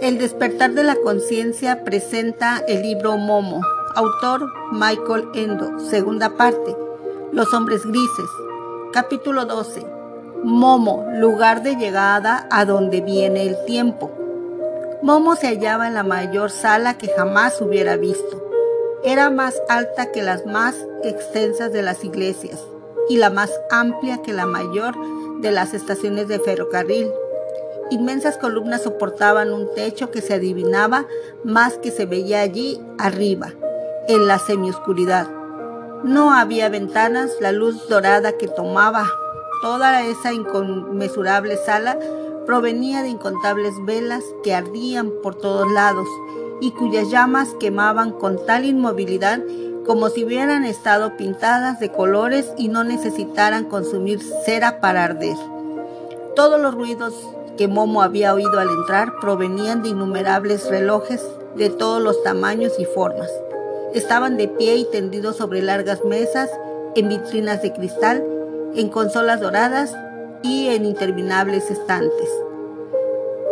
El despertar de la conciencia presenta el libro Momo, autor Michael Endo, segunda parte, Los hombres grises, capítulo 12. Momo, lugar de llegada a donde viene el tiempo. Momo se hallaba en la mayor sala que jamás hubiera visto. Era más alta que las más extensas de las iglesias y la más amplia que la mayor de las estaciones de ferrocarril Inmensas columnas soportaban un techo que se adivinaba más que se veía allí arriba, en la semioscuridad. No había ventanas, la luz dorada que tomaba toda esa inconmensurable sala provenía de incontables velas que ardían por todos lados y cuyas llamas quemaban con tal inmovilidad como si hubieran estado pintadas de colores y no necesitaran consumir cera para arder. Todos los ruidos que Momo había oído al entrar provenían de innumerables relojes de todos los tamaños y formas. Estaban de pie y tendidos sobre largas mesas, en vitrinas de cristal, en consolas doradas y en interminables estantes.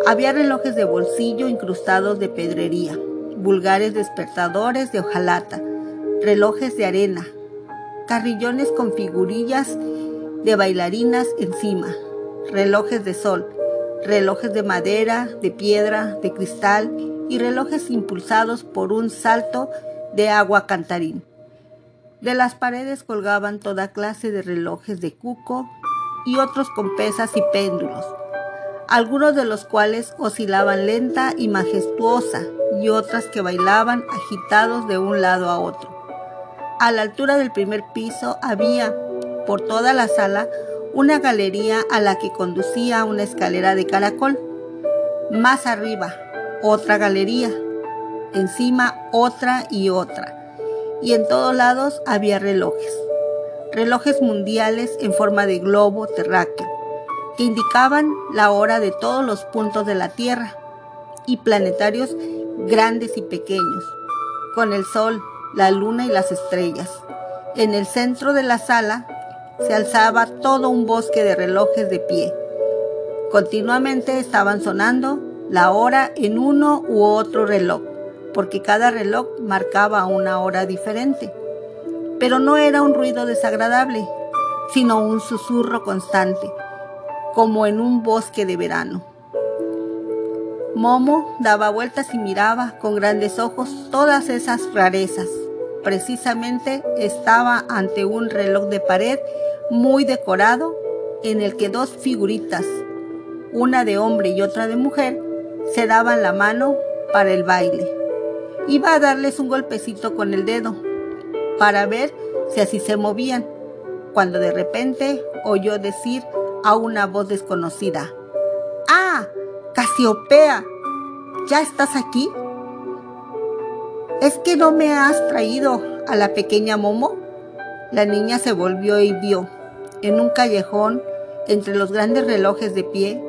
Había relojes de bolsillo incrustados de pedrería, vulgares despertadores de hojalata, relojes de arena, carrillones con figurillas de bailarinas encima, relojes de sol, relojes de madera, de piedra, de cristal y relojes impulsados por un salto de agua cantarín. De las paredes colgaban toda clase de relojes de cuco y otros con pesas y péndulos, algunos de los cuales oscilaban lenta y majestuosa y otras que bailaban agitados de un lado a otro. A la altura del primer piso había, por toda la sala, una galería a la que conducía una escalera de caracol. Más arriba, otra galería. Encima, otra y otra. Y en todos lados había relojes. Relojes mundiales en forma de globo terráqueo, que indicaban la hora de todos los puntos de la Tierra. Y planetarios grandes y pequeños, con el Sol, la Luna y las estrellas. En el centro de la sala se alzaba todo un bosque de relojes de pie. Continuamente estaban sonando la hora en uno u otro reloj, porque cada reloj marcaba una hora diferente. Pero no era un ruido desagradable, sino un susurro constante, como en un bosque de verano. Momo daba vueltas y miraba con grandes ojos todas esas rarezas. Precisamente estaba ante un reloj de pared muy decorado en el que dos figuritas, una de hombre y otra de mujer, se daban la mano para el baile. Iba a darles un golpecito con el dedo para ver si así se movían, cuando de repente oyó decir a una voz desconocida, ¡Ah! Casiopea, ¿ya estás aquí? ¿Es que no me has traído a la pequeña Momo? La niña se volvió y vio, en un callejón, entre los grandes relojes de pie,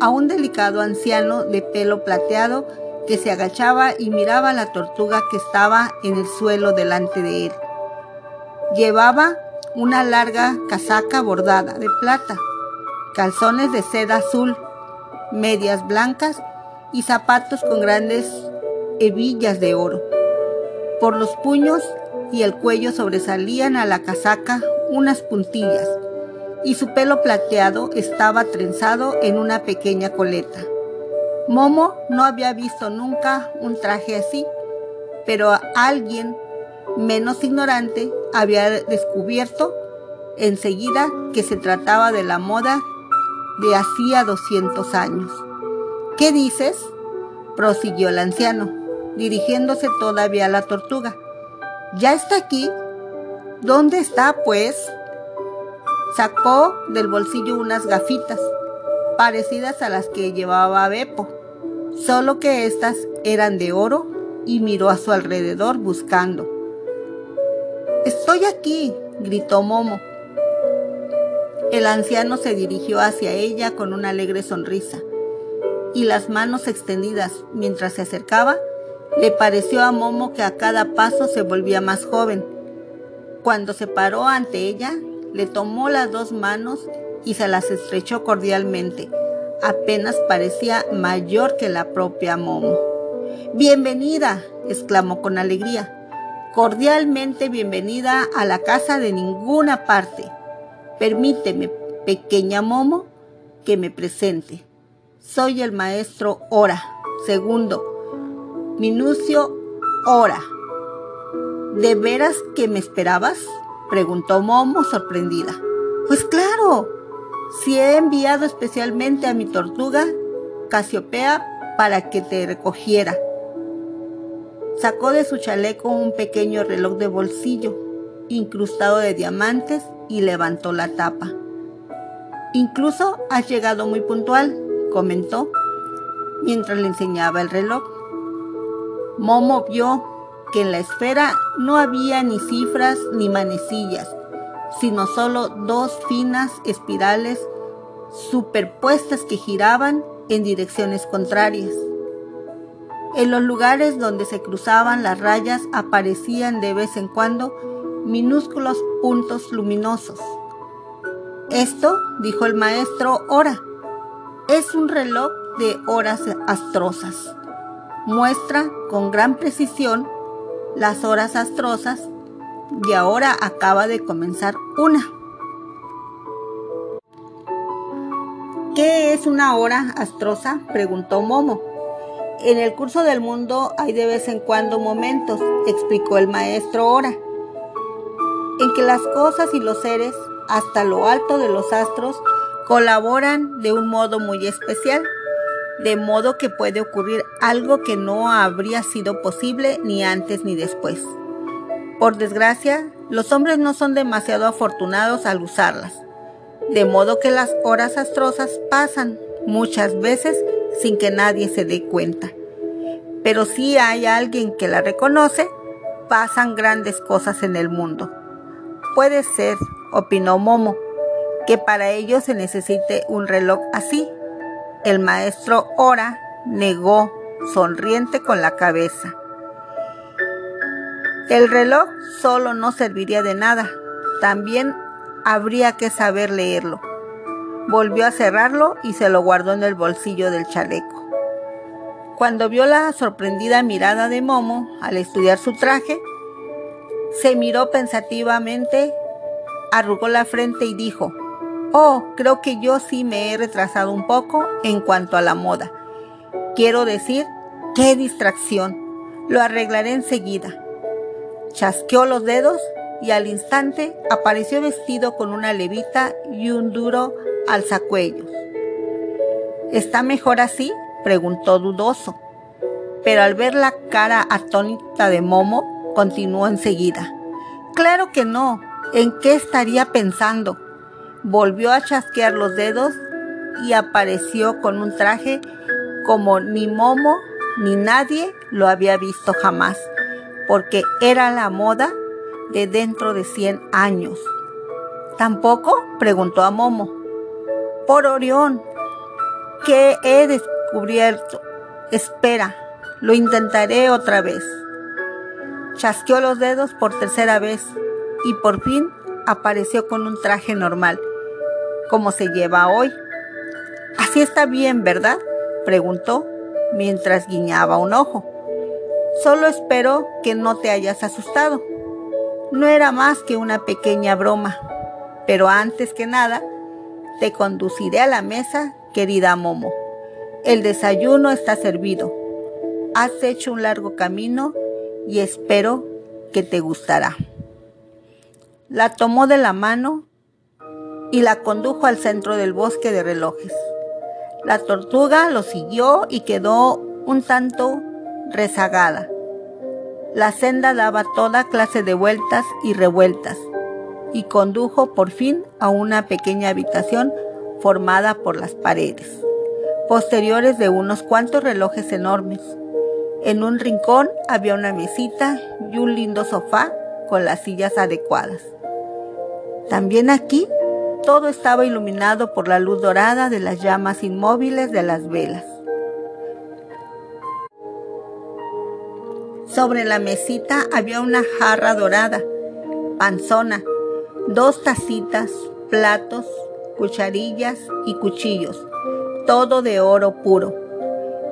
a un delicado anciano de pelo plateado que se agachaba y miraba a la tortuga que estaba en el suelo delante de él. Llevaba una larga casaca bordada de plata, calzones de seda azul, medias blancas y zapatos con grandes hebillas de oro. Por los puños y el cuello sobresalían a la casaca unas puntillas, y su pelo plateado estaba trenzado en una pequeña coleta. Momo no había visto nunca un traje así, pero alguien menos ignorante había descubierto enseguida que se trataba de la moda de hacía 200 años. ¿Qué dices? prosiguió el anciano, dirigiéndose todavía a la tortuga. ¿Ya está aquí? ¿Dónde está, pues? Sacó del bolsillo unas gafitas, parecidas a las que llevaba Beppo, solo que éstas eran de oro y miró a su alrededor buscando. Estoy aquí, gritó Momo. El anciano se dirigió hacia ella con una alegre sonrisa y las manos extendidas mientras se acercaba le pareció a Momo que a cada paso se volvía más joven. Cuando se paró ante ella, le tomó las dos manos y se las estrechó cordialmente, apenas parecía mayor que la propia Momo. Bienvenida, exclamó con alegría. Cordialmente bienvenida a la casa de ninguna parte. Permíteme, pequeña Momo, que me presente. Soy el maestro Ora, segundo, Minucio Ora. ¿De veras que me esperabas? preguntó Momo sorprendida. Pues claro, si he enviado especialmente a mi tortuga Casiopea para que te recogiera. Sacó de su chaleco un pequeño reloj de bolsillo, incrustado de diamantes, y levantó la tapa. Incluso has llegado muy puntual, comentó, mientras le enseñaba el reloj. Momo vio que en la esfera no había ni cifras ni manecillas, sino solo dos finas espirales superpuestas que giraban en direcciones contrarias. En los lugares donde se cruzaban las rayas aparecían de vez en cuando minúsculos puntos luminosos. Esto, dijo el maestro Ora, es un reloj de horas astrosas. Muestra con gran precisión las horas astrosas y ahora acaba de comenzar una. ¿Qué es una hora astrosa? preguntó Momo. En el curso del mundo hay de vez en cuando momentos, explicó el maestro Ora, en que las cosas y los seres, hasta lo alto de los astros, colaboran de un modo muy especial, de modo que puede ocurrir algo que no habría sido posible ni antes ni después. Por desgracia, los hombres no son demasiado afortunados al usarlas, de modo que las horas astrosas pasan muchas veces sin que nadie se dé cuenta. Pero si hay alguien que la reconoce, pasan grandes cosas en el mundo. Puede ser, opinó Momo, que para ello se necesite un reloj así. El maestro Ora negó, sonriente con la cabeza. El reloj solo no serviría de nada, también habría que saber leerlo. Volvió a cerrarlo y se lo guardó en el bolsillo del chaleco. Cuando vio la sorprendida mirada de Momo al estudiar su traje, se miró pensativamente, arrugó la frente y dijo, Oh, creo que yo sí me he retrasado un poco en cuanto a la moda. Quiero decir, qué distracción. Lo arreglaré enseguida. Chasqueó los dedos y al instante apareció vestido con una levita y un duro alzacuellos. ¿Está mejor así? preguntó dudoso. Pero al ver la cara atónita de Momo, continuó enseguida. Claro que no. ¿En qué estaría pensando? Volvió a chasquear los dedos y apareció con un traje como ni Momo ni nadie lo había visto jamás porque era la moda de dentro de 100 años. ¿Tampoco? preguntó a Momo. Por Orión, ¿qué he descubierto? Espera, lo intentaré otra vez. Chasqueó los dedos por tercera vez y por fin apareció con un traje normal, como se lleva hoy. Así está bien, ¿verdad? preguntó mientras guiñaba un ojo. Solo espero que no te hayas asustado. No era más que una pequeña broma. Pero antes que nada, te conduciré a la mesa, querida Momo. El desayuno está servido. Has hecho un largo camino y espero que te gustará. La tomó de la mano y la condujo al centro del bosque de relojes. La tortuga lo siguió y quedó un tanto rezagada. La senda daba toda clase de vueltas y revueltas y condujo por fin a una pequeña habitación formada por las paredes, posteriores de unos cuantos relojes enormes. En un rincón había una mesita y un lindo sofá con las sillas adecuadas. También aquí todo estaba iluminado por la luz dorada de las llamas inmóviles de las velas. Sobre la mesita había una jarra dorada, panzona, dos tacitas, platos, cucharillas y cuchillos, todo de oro puro.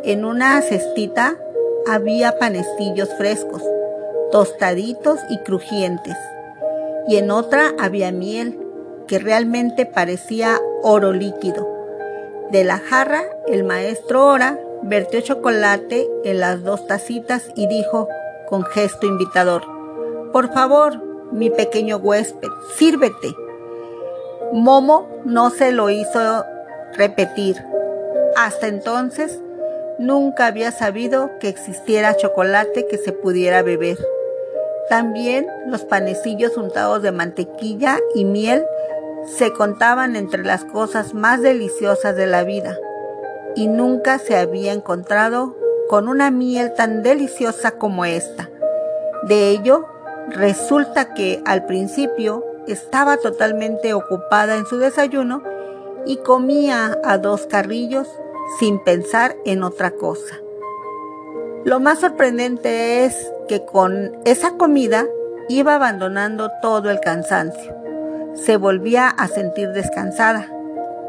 En una cestita había panecillos frescos, tostaditos y crujientes, y en otra había miel, que realmente parecía oro líquido. De la jarra, el maestro Ora vertió chocolate en las dos tacitas y dijo con gesto invitador, Por favor, mi pequeño huésped, sírvete. Momo no se lo hizo repetir. Hasta entonces, nunca había sabido que existiera chocolate que se pudiera beber. También los panecillos untados de mantequilla y miel se contaban entre las cosas más deliciosas de la vida y nunca se había encontrado con una miel tan deliciosa como esta. De ello, resulta que al principio estaba totalmente ocupada en su desayuno y comía a dos carrillos sin pensar en otra cosa. Lo más sorprendente es que con esa comida iba abandonando todo el cansancio. Se volvía a sentir descansada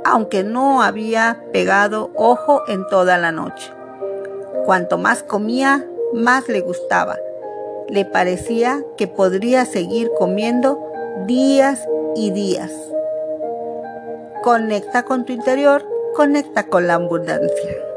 aunque no había pegado ojo en toda la noche. Cuanto más comía, más le gustaba. Le parecía que podría seguir comiendo días y días. Conecta con tu interior, conecta con la abundancia.